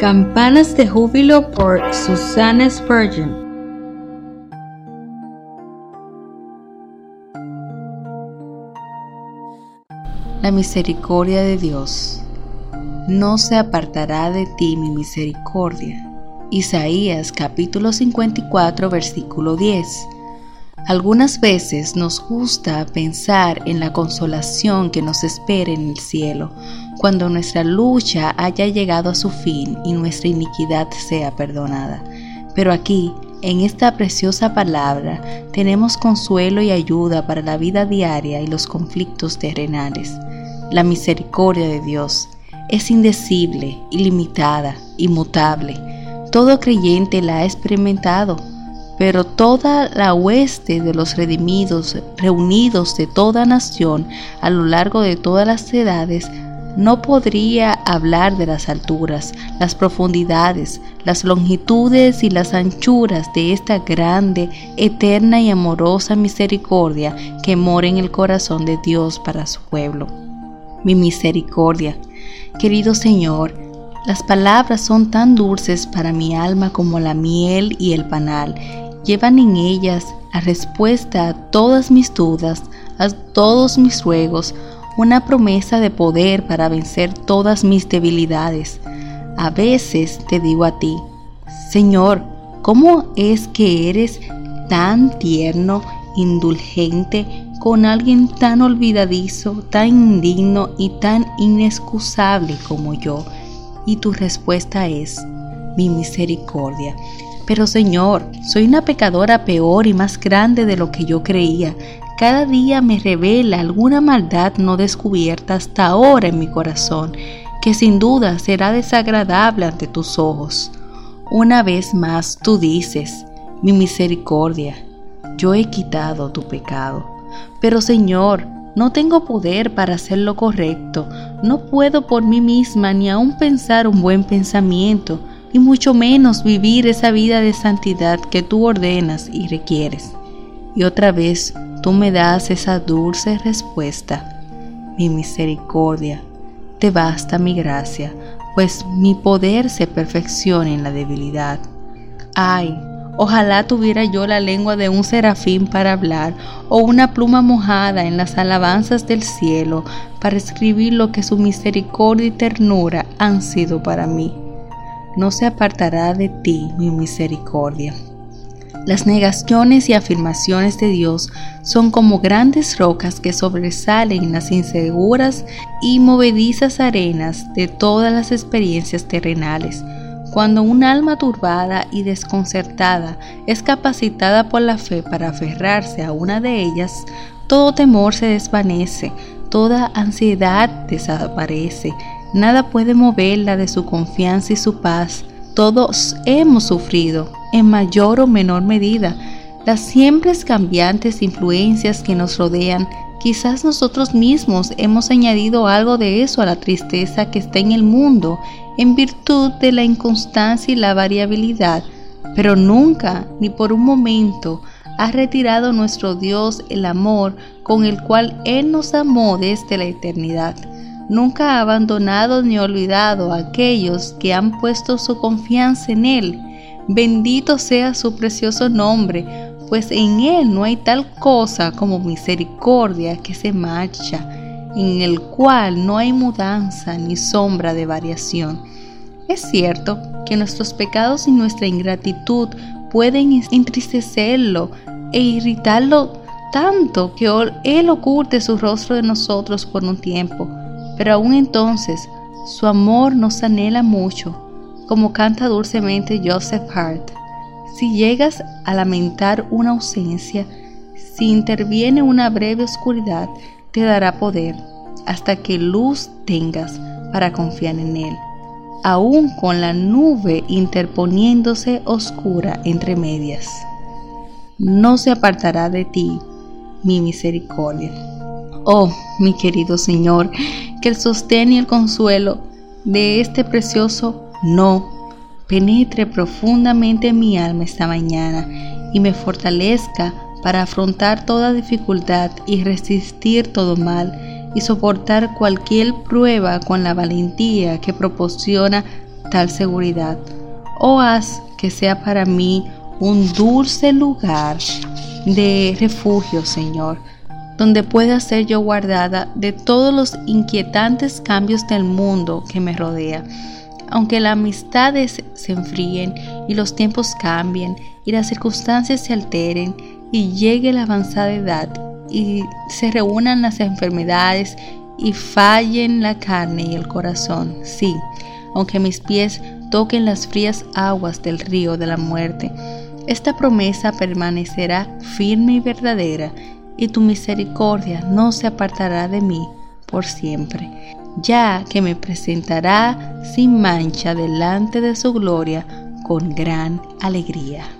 Campanas de júbilo por Susana Spurgeon. La misericordia de Dios. No se apartará de ti mi misericordia. Isaías capítulo 54 versículo 10. Algunas veces nos gusta pensar en la consolación que nos espera en el cielo, cuando nuestra lucha haya llegado a su fin y nuestra iniquidad sea perdonada. Pero aquí, en esta preciosa palabra, tenemos consuelo y ayuda para la vida diaria y los conflictos terrenales. La misericordia de Dios es indecible, ilimitada, inmutable. Todo creyente la ha experimentado pero toda la hueste de los redimidos, reunidos de toda nación a lo largo de todas las edades, no podría hablar de las alturas, las profundidades, las longitudes y las anchuras de esta grande, eterna y amorosa misericordia que mora en el corazón de Dios para su pueblo. Mi misericordia, querido Señor, las palabras son tan dulces para mi alma como la miel y el panal, llevan en ellas la respuesta a todas mis dudas, a todos mis ruegos, una promesa de poder para vencer todas mis debilidades. A veces te digo a ti, Señor, ¿cómo es que eres tan tierno, indulgente con alguien tan olvidadizo, tan indigno y tan inexcusable como yo? Y tu respuesta es, mi misericordia. Pero Señor, soy una pecadora peor y más grande de lo que yo creía. Cada día me revela alguna maldad no descubierta hasta ahora en mi corazón, que sin duda será desagradable ante tus ojos. Una vez más tú dices, mi misericordia, yo he quitado tu pecado. Pero Señor, no tengo poder para hacer lo correcto, no puedo por mí misma ni aun pensar un buen pensamiento, y mucho menos vivir esa vida de santidad que tú ordenas y requieres. Y otra vez tú me das esa dulce respuesta. Mi misericordia, te basta mi gracia, pues mi poder se perfecciona en la debilidad. Ay, ojalá tuviera yo la lengua de un serafín para hablar, o una pluma mojada en las alabanzas del cielo para escribir lo que su misericordia y ternura han sido para mí no se apartará de ti mi misericordia. Las negaciones y afirmaciones de Dios son como grandes rocas que sobresalen en las inseguras y movedizas arenas de todas las experiencias terrenales. Cuando un alma turbada y desconcertada es capacitada por la fe para aferrarse a una de ellas, todo temor se desvanece, toda ansiedad desaparece Nada puede moverla de su confianza y su paz. Todos hemos sufrido, en mayor o menor medida, las siempre cambiantes influencias que nos rodean. Quizás nosotros mismos hemos añadido algo de eso a la tristeza que está en el mundo en virtud de la inconstancia y la variabilidad, pero nunca, ni por un momento, ha retirado nuestro Dios el amor con el cual Él nos amó desde la eternidad nunca ha abandonado ni olvidado a aquellos que han puesto su confianza en Él. Bendito sea su precioso nombre, pues en Él no hay tal cosa como misericordia que se marcha, en el cual no hay mudanza ni sombra de variación. Es cierto que nuestros pecados y nuestra ingratitud pueden entristecerlo e irritarlo tanto que Él oculte su rostro de nosotros por un tiempo pero aún entonces Su amor nos anhela mucho, como canta dulcemente Joseph Hart. Si llegas a lamentar una ausencia, si interviene una breve oscuridad, te dará poder hasta que luz tengas para confiar en Él, aún con la nube interponiéndose oscura entre medias. No se apartará de ti mi misericordia. Oh, mi querido Señor, que el sostén y el consuelo de este precioso no penetre profundamente en mi alma esta mañana y me fortalezca para afrontar toda dificultad y resistir todo mal y soportar cualquier prueba con la valentía que proporciona tal seguridad. Oh, haz que sea para mí un dulce lugar de refugio, Señor, donde pueda ser yo guardada de todos los inquietantes cambios del mundo que me rodea. Aunque las amistades se enfríen y los tiempos cambien y las circunstancias se alteren y llegue la avanzada edad y se reúnan las enfermedades y fallen la carne y el corazón. Sí, aunque mis pies toquen las frías aguas del río de la muerte, esta promesa permanecerá firme y verdadera y tu misericordia no se apartará de mí por siempre, ya que me presentará sin mancha delante de su gloria con gran alegría.